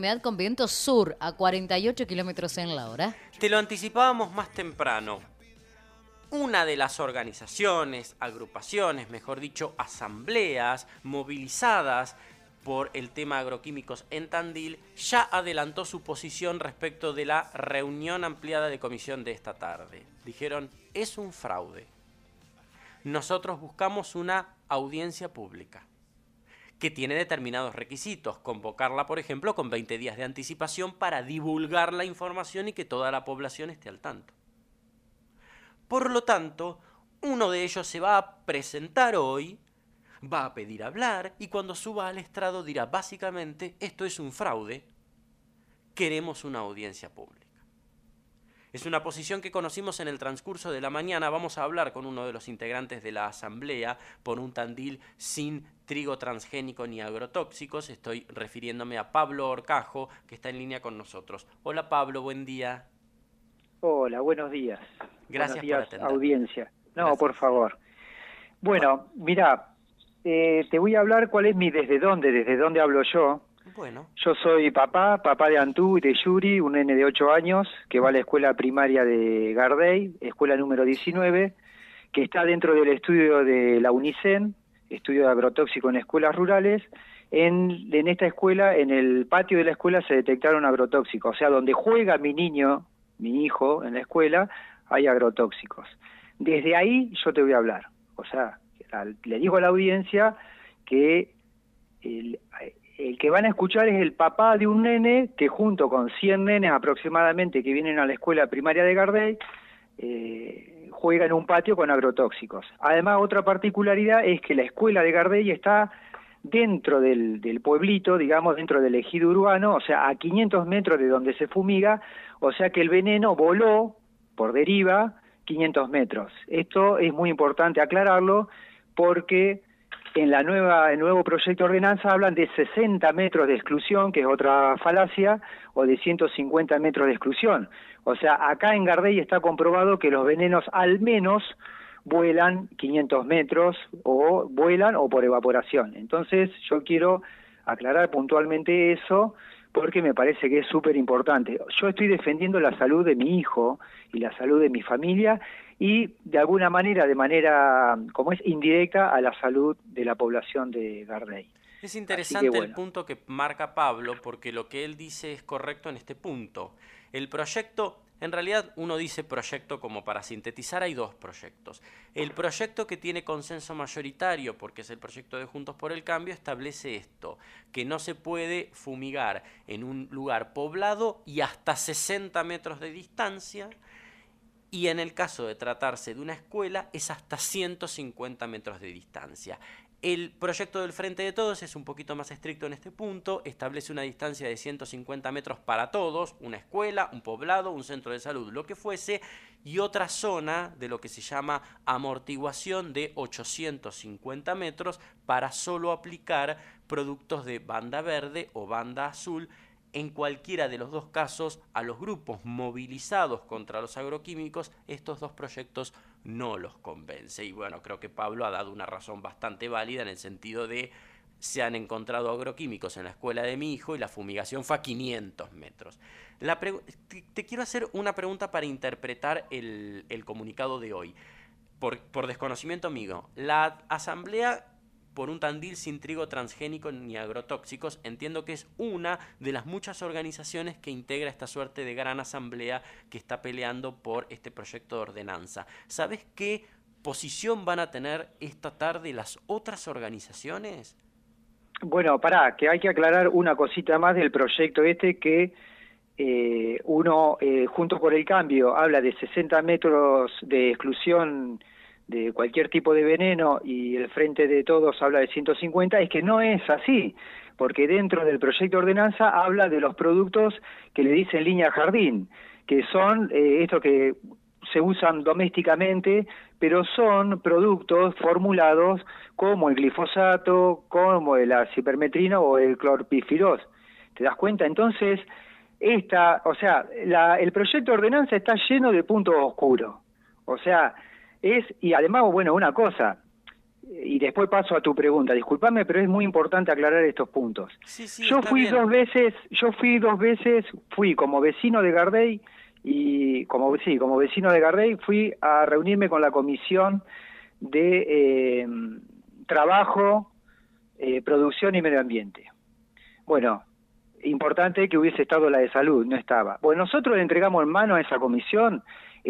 Humedad con viento sur a 48 kilómetros en la hora. Te lo anticipábamos más temprano. Una de las organizaciones, agrupaciones, mejor dicho, asambleas movilizadas por el tema agroquímicos en Tandil, ya adelantó su posición respecto de la reunión ampliada de comisión de esta tarde. Dijeron, es un fraude. Nosotros buscamos una audiencia pública que tiene determinados requisitos. Convocarla, por ejemplo, con 20 días de anticipación para divulgar la información y que toda la población esté al tanto. Por lo tanto, uno de ellos se va a presentar hoy, va a pedir hablar y cuando suba al estrado dirá básicamente, esto es un fraude, queremos una audiencia pública. Es una posición que conocimos en el transcurso de la mañana. Vamos a hablar con uno de los integrantes de la Asamblea por un Tandil sin trigo transgénico ni agrotóxicos. Estoy refiriéndome a Pablo Orcajo, que está en línea con nosotros. Hola Pablo, buen día. Hola, buenos días. Gracias buenos por atender. audiencia. No, por favor. Bueno, mira, eh, te voy a hablar cuál es mi desde dónde, desde dónde hablo yo. Bueno. Yo soy papá, papá de Antú y de Yuri, un nene de 8 años que va a la escuela primaria de Gardey, escuela número 19, que está dentro del estudio de la UNICEN, estudio de agrotóxico en escuelas rurales. En, en esta escuela, en el patio de la escuela se detectaron agrotóxicos, o sea, donde juega mi niño, mi hijo en la escuela, hay agrotóxicos. Desde ahí yo te voy a hablar, o sea, le digo a la audiencia que el, el que van a escuchar es el papá de un nene que junto con 100 nenes aproximadamente que vienen a la escuela primaria de Gardey, eh, juega en un patio con agrotóxicos. Además, otra particularidad es que la escuela de Gardey está dentro del, del, pueblito, digamos, dentro del ejido urbano, o sea, a 500 metros de donde se fumiga, o sea que el veneno voló por deriva 500 metros. Esto es muy importante aclararlo porque en la nueva, el nuevo proyecto de ordenanza hablan de 60 metros de exclusión, que es otra falacia, o de 150 metros de exclusión. O sea, acá en Gardey está comprobado que los venenos al menos vuelan 500 metros o vuelan o por evaporación. Entonces yo quiero aclarar puntualmente eso porque me parece que es súper importante. Yo estoy defendiendo la salud de mi hijo y la salud de mi familia y de alguna manera, de manera, como es, indirecta a la salud de la población de Gardey. Es interesante el punto que marca Pablo, porque lo que él dice es correcto en este punto. El proyecto, en realidad uno dice proyecto como para sintetizar, hay dos proyectos. El proyecto que tiene consenso mayoritario, porque es el proyecto de Juntos por el Cambio, establece esto, que no se puede fumigar en un lugar poblado y hasta 60 metros de distancia, y en el caso de tratarse de una escuela es hasta 150 metros de distancia. El proyecto del Frente de Todos es un poquito más estricto en este punto, establece una distancia de 150 metros para todos, una escuela, un poblado, un centro de salud, lo que fuese, y otra zona de lo que se llama amortiguación de 850 metros para solo aplicar productos de banda verde o banda azul en cualquiera de los dos casos, a los grupos movilizados contra los agroquímicos, estos dos proyectos no los convence. Y bueno, creo que Pablo ha dado una razón bastante válida en el sentido de se han encontrado agroquímicos en la escuela de mi hijo y la fumigación fue a 500 metros. te, quiero hacer una pregunta para interpretar el, comunicado de hoy. Por, desconocimiento mío, la asamblea por un Tandil sin trigo transgénico ni agrotóxicos, entiendo que es una de las muchas organizaciones que integra esta suerte de gran asamblea que está peleando por este proyecto de ordenanza. ¿Sabes qué posición van a tener esta tarde las otras organizaciones? Bueno, pará, que hay que aclarar una cosita más del proyecto este que eh, uno, eh, junto por el cambio, habla de 60 metros de exclusión de cualquier tipo de veneno y el Frente de Todos habla de 150, es que no es así, porque dentro del proyecto de ordenanza habla de los productos que le dicen línea jardín, que son eh, estos que se usan domésticamente, pero son productos formulados como el glifosato, como el acipermetrino o el clorpifiros. ¿Te das cuenta? Entonces, esta, o sea, la, el proyecto de ordenanza está lleno de puntos oscuros. O sea, es, y además, bueno, una cosa, y después paso a tu pregunta. Disculpame, pero es muy importante aclarar estos puntos. yo fui dos veces, yo fui dos veces, fui como vecino de Gardey y como sí, como vecino de Gardey fui a reunirme con la comisión de eh, trabajo, eh, producción y medio ambiente. Bueno, importante que hubiese estado la de salud, no estaba. Bueno, nosotros le entregamos en mano a esa comisión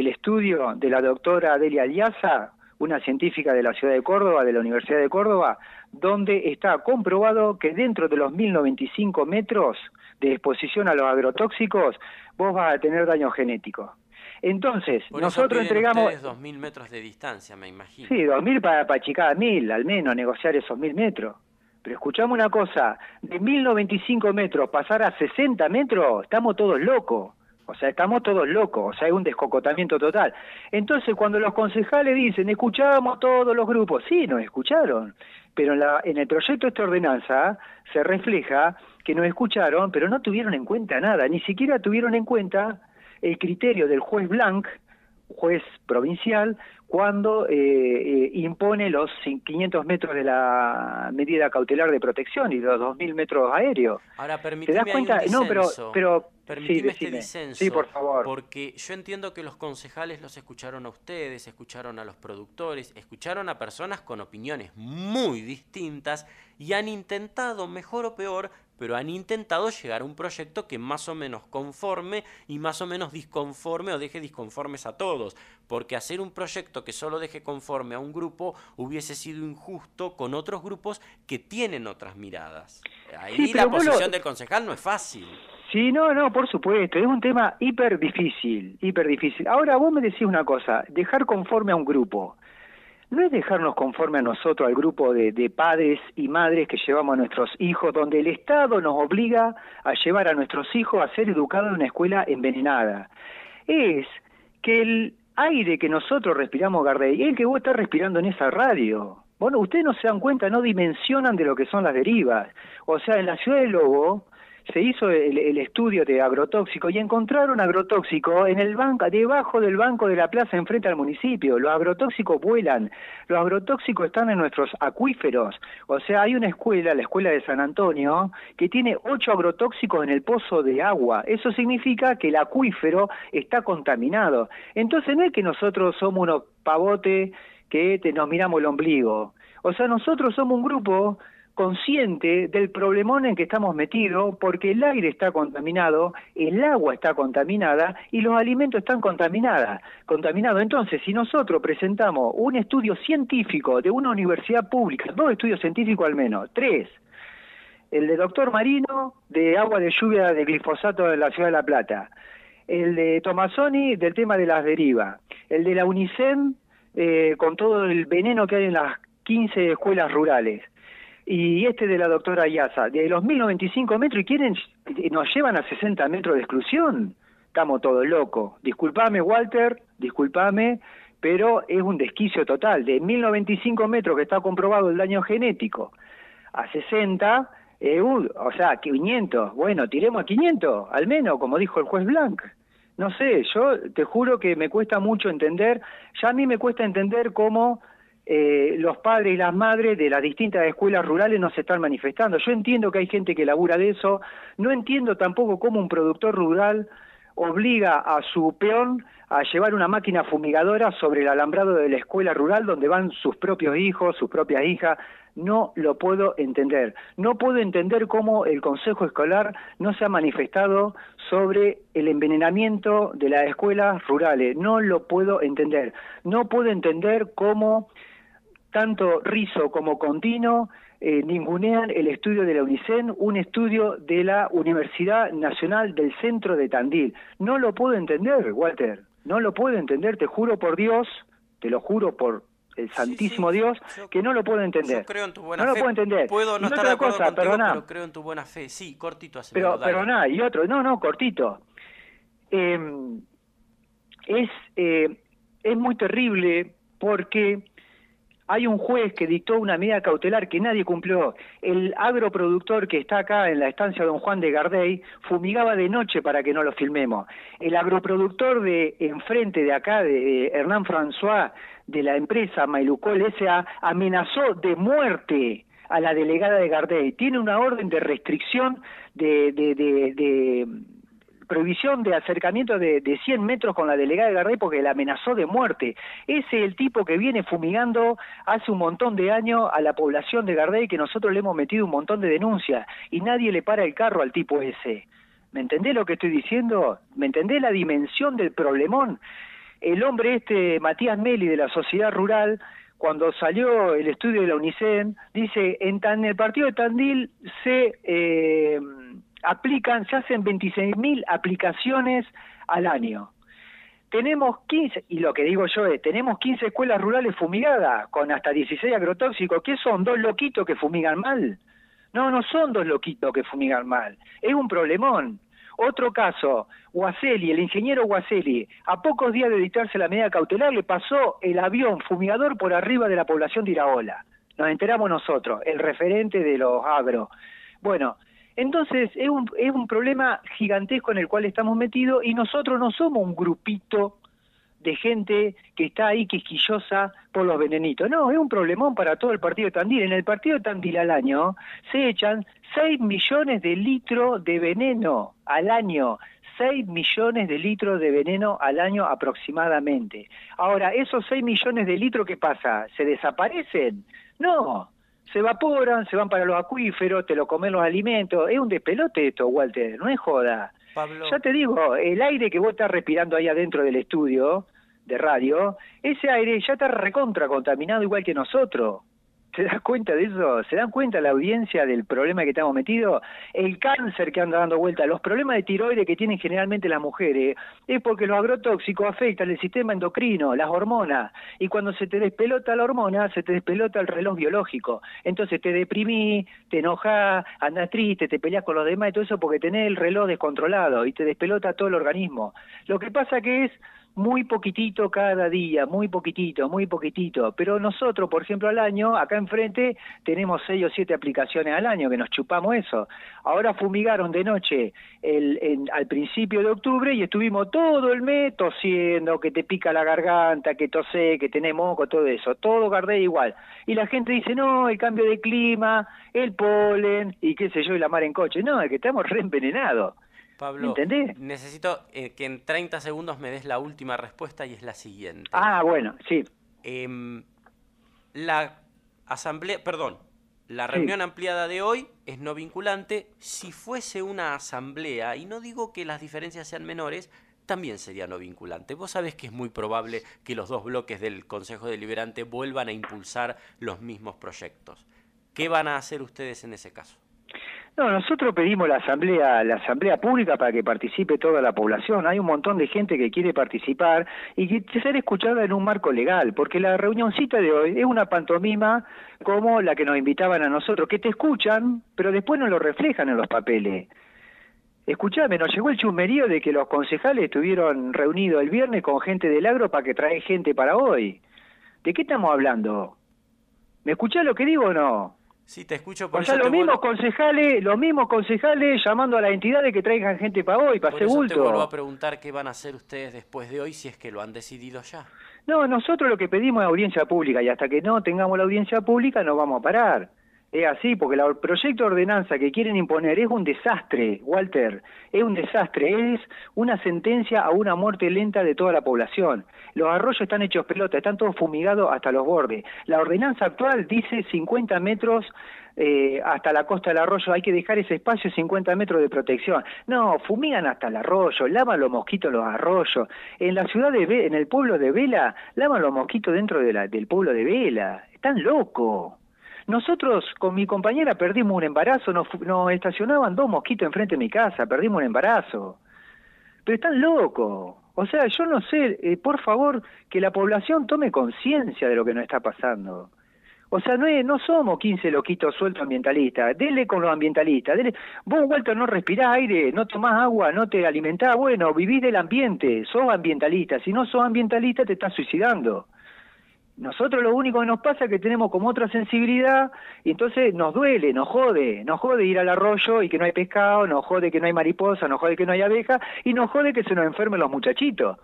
el estudio de la doctora Delia Aliaza, una científica de la ciudad de Córdoba, de la Universidad de Córdoba, donde está comprobado que dentro de los 1095 metros de exposición a los agrotóxicos, vos vas a tener daño genético. Entonces, nosotros entregamos... Ustedes 2.000 metros de distancia, me imagino. Sí, 2.000 para, para achicar 1.000, al menos, negociar esos 1.000 metros. Pero escuchamos una cosa, de 1.095 metros pasar a 60 metros, estamos todos locos. O sea, estamos todos locos, o sea, hay un descocotamiento total. Entonces, cuando los concejales dicen, escuchamos todos los grupos, sí, nos escucharon, pero en, la, en el proyecto de esta ordenanza se refleja que nos escucharon, pero no tuvieron en cuenta nada, ni siquiera tuvieron en cuenta el criterio del juez Blanc, juez provincial, cuando eh, eh, impone los 500 metros de la medida cautelar de protección y los 2.000 metros aéreos. Ahora, ¿Te das cuenta? no, pero, pero Permitime este disenso. Sí, por favor. Porque yo entiendo que los concejales los escucharon a ustedes, escucharon a los productores, escucharon a personas con opiniones muy distintas y han intentado, mejor o peor, pero han intentado llegar a un proyecto que más o menos conforme y más o menos disconforme o deje disconformes a todos, porque hacer un proyecto que solo deje conforme a un grupo hubiese sido injusto con otros grupos que tienen otras miradas. Ahí la posición del concejal no es fácil. Sí, no, no, por supuesto, es un tema hiper difícil, hiper difícil. Ahora vos me decís una cosa, dejar conforme a un grupo no es dejarnos conforme a nosotros, al grupo de, padres y madres que llevamos a nuestros hijos, donde el Estado nos obliga a llevar a nuestros hijos a ser educados en una escuela envenenada. Es que el aire que nosotros respiramos, Gardey, es el que vos estás respirando en esa radio. Bueno, ustedes no se dan cuenta, no dimensionan de lo que son las derivas. O sea, en la ciudad de Lobo, se hizo el, estudio de agrotóxico y encontraron agrotóxico en el banco, debajo del banco de la plaza enfrente al municipio. Los agrotóxicos vuelan, los agrotóxicos están en nuestros acuíferos. O sea, hay una escuela, la escuela de San Antonio, que tiene ocho agrotóxicos en el pozo de agua. Eso significa que el acuífero está contaminado. Entonces no es que nosotros somos unos pavotes que nos miramos el ombligo. O sea, nosotros somos un grupo consciente del problemón en que estamos metidos porque el aire está contaminado, el agua está contaminada y los alimentos están contaminados. contaminados. Entonces, si nosotros presentamos un estudio científico de una universidad pública, dos estudios científicos al menos, tres, el de doctor Marino de agua de lluvia de glifosato de la ciudad de La Plata, el de Tomasoni del tema de las derivas, el de la UNICEF eh, con todo el veneno que hay en las 15 escuelas rurales, y este de la doctora Ayaza, de los 1095 metros y quieren, nos llevan a 60 metros de exclusión. Estamos todos locos. Disculpame, Walter, disculpame, pero es un desquicio total. De 1095 metros que está comprobado el daño genético a 60, eh, o sea, 500. Bueno, tiremos a 500, al menos, como dijo el juez Blanc. No sé, yo te juro que me cuesta mucho entender, ya a mí me cuesta entender cómo eh, los padres y las madres de las distintas escuelas rurales no se están manifestando. Yo entiendo que hay gente que labura de eso, no entiendo tampoco cómo un productor rural obliga a su peón a llevar una máquina fumigadora sobre el alambrado de la escuela rural donde van sus propios hijos, sus propias hijas. No lo puedo entender. No puedo entender cómo el Consejo Escolar no se ha manifestado sobre el envenenamiento de las escuelas rurales. No lo puedo entender. No puedo entender cómo tanto Rizo como Contino eh, ningunean el estudio de la UNICEN, un estudio de la Universidad Nacional del Centro de Tandil. No lo puedo entender, Walter, no lo puedo entender, te juro por Dios, te lo juro por el Santísimo Dios, que no lo puedo entender. Yo creo en tu buena no fe. lo puedo entender. Puedo no estar de acuerdo contigo, pero creo en tu buena fe. Sí, cortito. Pero, nada, y otro, no, no, cortito. Em, es, eh, es muy terrible porque hay un juez que dictó una medida cautelar que nadie cumplió. El agroproductor que está acá en la estancia Don Juan de Gardey fumigaba de noche para que no lo filmemos. El agroproductor de enfrente de acá, de Hernán François, de la empresa Mailucol S.A., amenazó de muerte a la delegada de Gardey. Tiene una orden de restricción de, de, de prohibición de acercamiento de, de 100 metros con la delegada de Gardey porque la amenazó de muerte. Ese es el tipo que viene fumigando hace un montón de años a la población de Gardey que nosotros le hemos metido un montón de denuncias y nadie le para el carro al tipo ese. ¿Me entendés lo que estoy diciendo? ¿Me entendés la dimensión del problemón? El hombre este, Matías Meli de la Sociedad Rural, cuando salió el estudio de la UNICEN, dice, en, tan, el partido de Tandil se... Eh, aplican, se hacen 26.000 aplicaciones al año. Tenemos 15, y lo que digo yo es, tenemos 15 escuelas rurales fumigadas con hasta 16 agrotóxicos. ¿Qué son? ¿Dos loquitos que fumigan mal? No, no son dos loquitos que fumigan mal. Es un problemón. Otro caso, Guaseli, el ingeniero Guaseli, a pocos días de dictarse la medida cautelar, le pasó el avión fumigador por arriba de la población de Iraola. Nos enteramos nosotros, el referente de los agro. Bueno, entonces, es un, es un problema gigantesco en el cual estamos metidos y nosotros no somos un grupito de gente que está ahí quisquillosa por los venenitos. No, es un problemón para todo el partido de Tandil. En el partido de Tandil al año se echan 6 millones de litros de veneno al año. 6 millones de litros de veneno al año aproximadamente. Ahora, ¿esos 6 millones de litros qué pasa? ¿Se desaparecen? No, se evaporan, se van para los acuíferos, te lo comen los alimentos. Es un despelote esto, Walter, no es joda. Ya te digo, el aire que vos estás respirando ahí adentro del estudio de radio, ese aire ya está recontra contaminado igual que nosotros. ¿Se das cuenta de eso? ¿Se dan cuenta la audiencia del problema que estamos metidos? El cáncer que anda dando vuelta, los problemas de tiroides que tienen generalmente las mujeres, es porque los agrotóxicos afectan el sistema endocrino, las hormonas, y cuando se te despelota la hormona, se te despelota el reloj biológico. Entonces te deprimís, te enojas, andas triste, te peleas con los demás y todo eso porque tenés el reloj descontrolado y te despelota todo el organismo. Lo que pasa que es muy poquitito cada día, muy poquitito, muy poquitito. Pero nosotros, por ejemplo, al año, acá enfrente, tenemos seis o siete aplicaciones al año que nos chupamos eso. Ahora fumigaron de noche el, al principio de octubre y estuvimos todo el mes tosiendo, que te pica la garganta, que tosé, que tenés moco, todo eso. Todo Gardé igual. Y la gente dice, no, el cambio de clima, el polen y qué sé yo, y la mar en coche. No, es que estamos reenvenenados. Pablo, necesito eh, que en 30 segundos me des la última respuesta y es la siguiente. Ah, bueno, sí. Em, la asamblea, perdón, la reunión ampliada de hoy es no vinculante. Si fuese una asamblea, y no digo que las diferencias sean menores, también sería no vinculante. Vos sabés que es muy probable que los dos bloques del Consejo Deliberante vuelvan a impulsar los mismos proyectos. ¿Qué van a hacer ustedes en ese caso? No, nosotros pedimos la asamblea, la asamblea pública para que participe toda la población. Hay un montón de gente que quiere participar y quiere ser escuchada en un marco legal, porque la reunioncita de hoy es una pantomima como la que nos invitaban a nosotros, que te escuchan, pero después no lo reflejan en los papeles. Escuchame, nos llegó el chumerío de que los concejales estuvieron reunidos el viernes con gente del agro para que trae gente para hoy. ¿De qué estamos hablando? ¿Me escuchás lo que digo o no? Sí, te escucho por o sea, los mismos concejales, los mismos concejales llamando a las entidades que traigan gente para hoy, para hacer bulto. te vuelvo a preguntar qué van a hacer ustedes después de hoy si es que lo han decidido ya. No, nosotros lo que pedimos es audiencia pública y hasta que no tengamos la audiencia pública no vamos a parar. Es así, porque el proyecto de ordenanza que quieren imponer es un desastre, Walter, es un desastre, es una sentencia a una muerte lenta de toda la población. Los arroyos están hechos pelota, están todos fumigados hasta los bordes. La ordenanza actual dice 50 metros eh, hasta la costa del arroyo, hay que dejar ese espacio 50 metros de protección. No, fumigan hasta el arroyo, lavan los mosquitos los arroyos. En la ciudad de en el pueblo de Vela, lavan los mosquitos dentro de la, del pueblo de Vela. Están locos. Nosotros con mi compañera perdimos un embarazo, nos, estacionaban dos mosquitos enfrente de mi casa, perdimos un embarazo. Pero están locos. O sea, yo no sé, eh, por favor, que la población tome conciencia de lo que nos está pasando. O sea, no, no somos 15 loquitos sueltos ambientalistas. Dele con los ambientalistas. Dele. Vos, Walter, no respirás aire, no tomás agua, no te alimentás. Bueno, vivís del ambiente, sos ambientalista. Si no sos ambientalista, te estás suicidando. Nosotros lo único que nos pasa es que tenemos como otra sensibilidad y entonces nos duele, nos jode, nos jode ir al arroyo y que no hay pescado, nos jode que no hay mariposa, nos jode que no hay abeja y nos jode que se nos enfermen los muchachitos.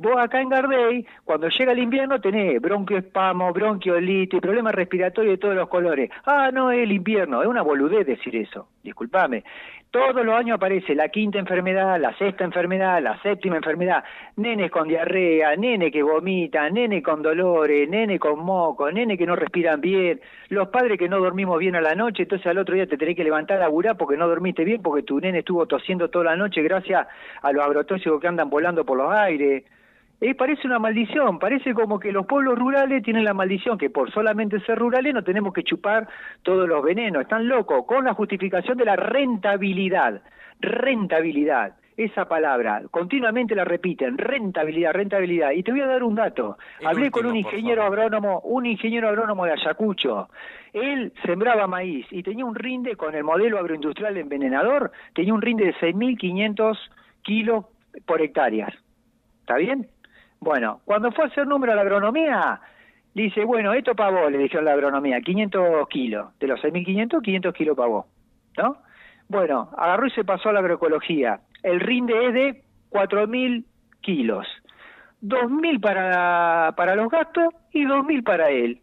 Vos acá en Gardey, cuando llega el invierno, tenés bronquioespamo, bronquiolitis, problemas respiratorios de todos los colores. Ah, no, es el invierno, es una boludez decir eso, discúlpame. Todos los años aparece la quinta enfermedad, la sexta enfermedad, la séptima enfermedad, nenes con diarrea, nene que vomita, nene con dolores, nene con moco, nene que no respiran bien, los padres que no dormimos bien a la noche, entonces al otro día te tenés que levantar a laburar porque no dormiste bien, porque tu nene estuvo tosiendo toda la noche gracias a los agrotóxicos que andan volando por los aires. Eh, parece una maldición, parece como que los pueblos rurales tienen la maldición, que por solamente ser rurales no tenemos que chupar todos los venenos, están locos, con la justificación de la rentabilidad, rentabilidad, esa palabra, continuamente la repiten, rentabilidad, rentabilidad, y te voy a dar un dato, hablé con un ingeniero agrónomo, un ingeniero agrónomo de Ayacucho, él sembraba maíz y tenía un rinde con el modelo agroindustrial envenenador, tenía un rinde de 6.500 kilos por hectáreas, ¿está bien? Bueno, cuando fue a hacer número a la agronomía, dice, bueno, esto para vos, le dijeron la agronomía, 500 kilos. De los 6.500, 500 kilos para vos. ¿No? Bueno, agarró y se pasó a la agroecología. El rinde es de 4.000 kilos. 2.000 para, para los gastos y 2.000 para él.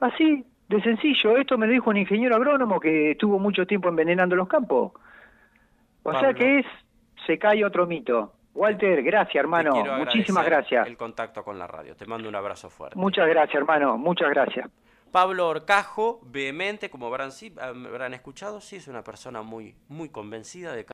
Así, de sencillo. Esto me lo dijo un ingeniero agrónomo que estuvo mucho tiempo envenenando los campos. O sea que es, se cae otro mito. Walter, gracias hermano, muchísimas gracias. El contacto con la radio, te mando un abrazo fuerte. Muchas gracias hermano, muchas gracias. Pablo Orcajo, vehemente, como habrán, habrán escuchado, sí es una persona muy, muy convencida de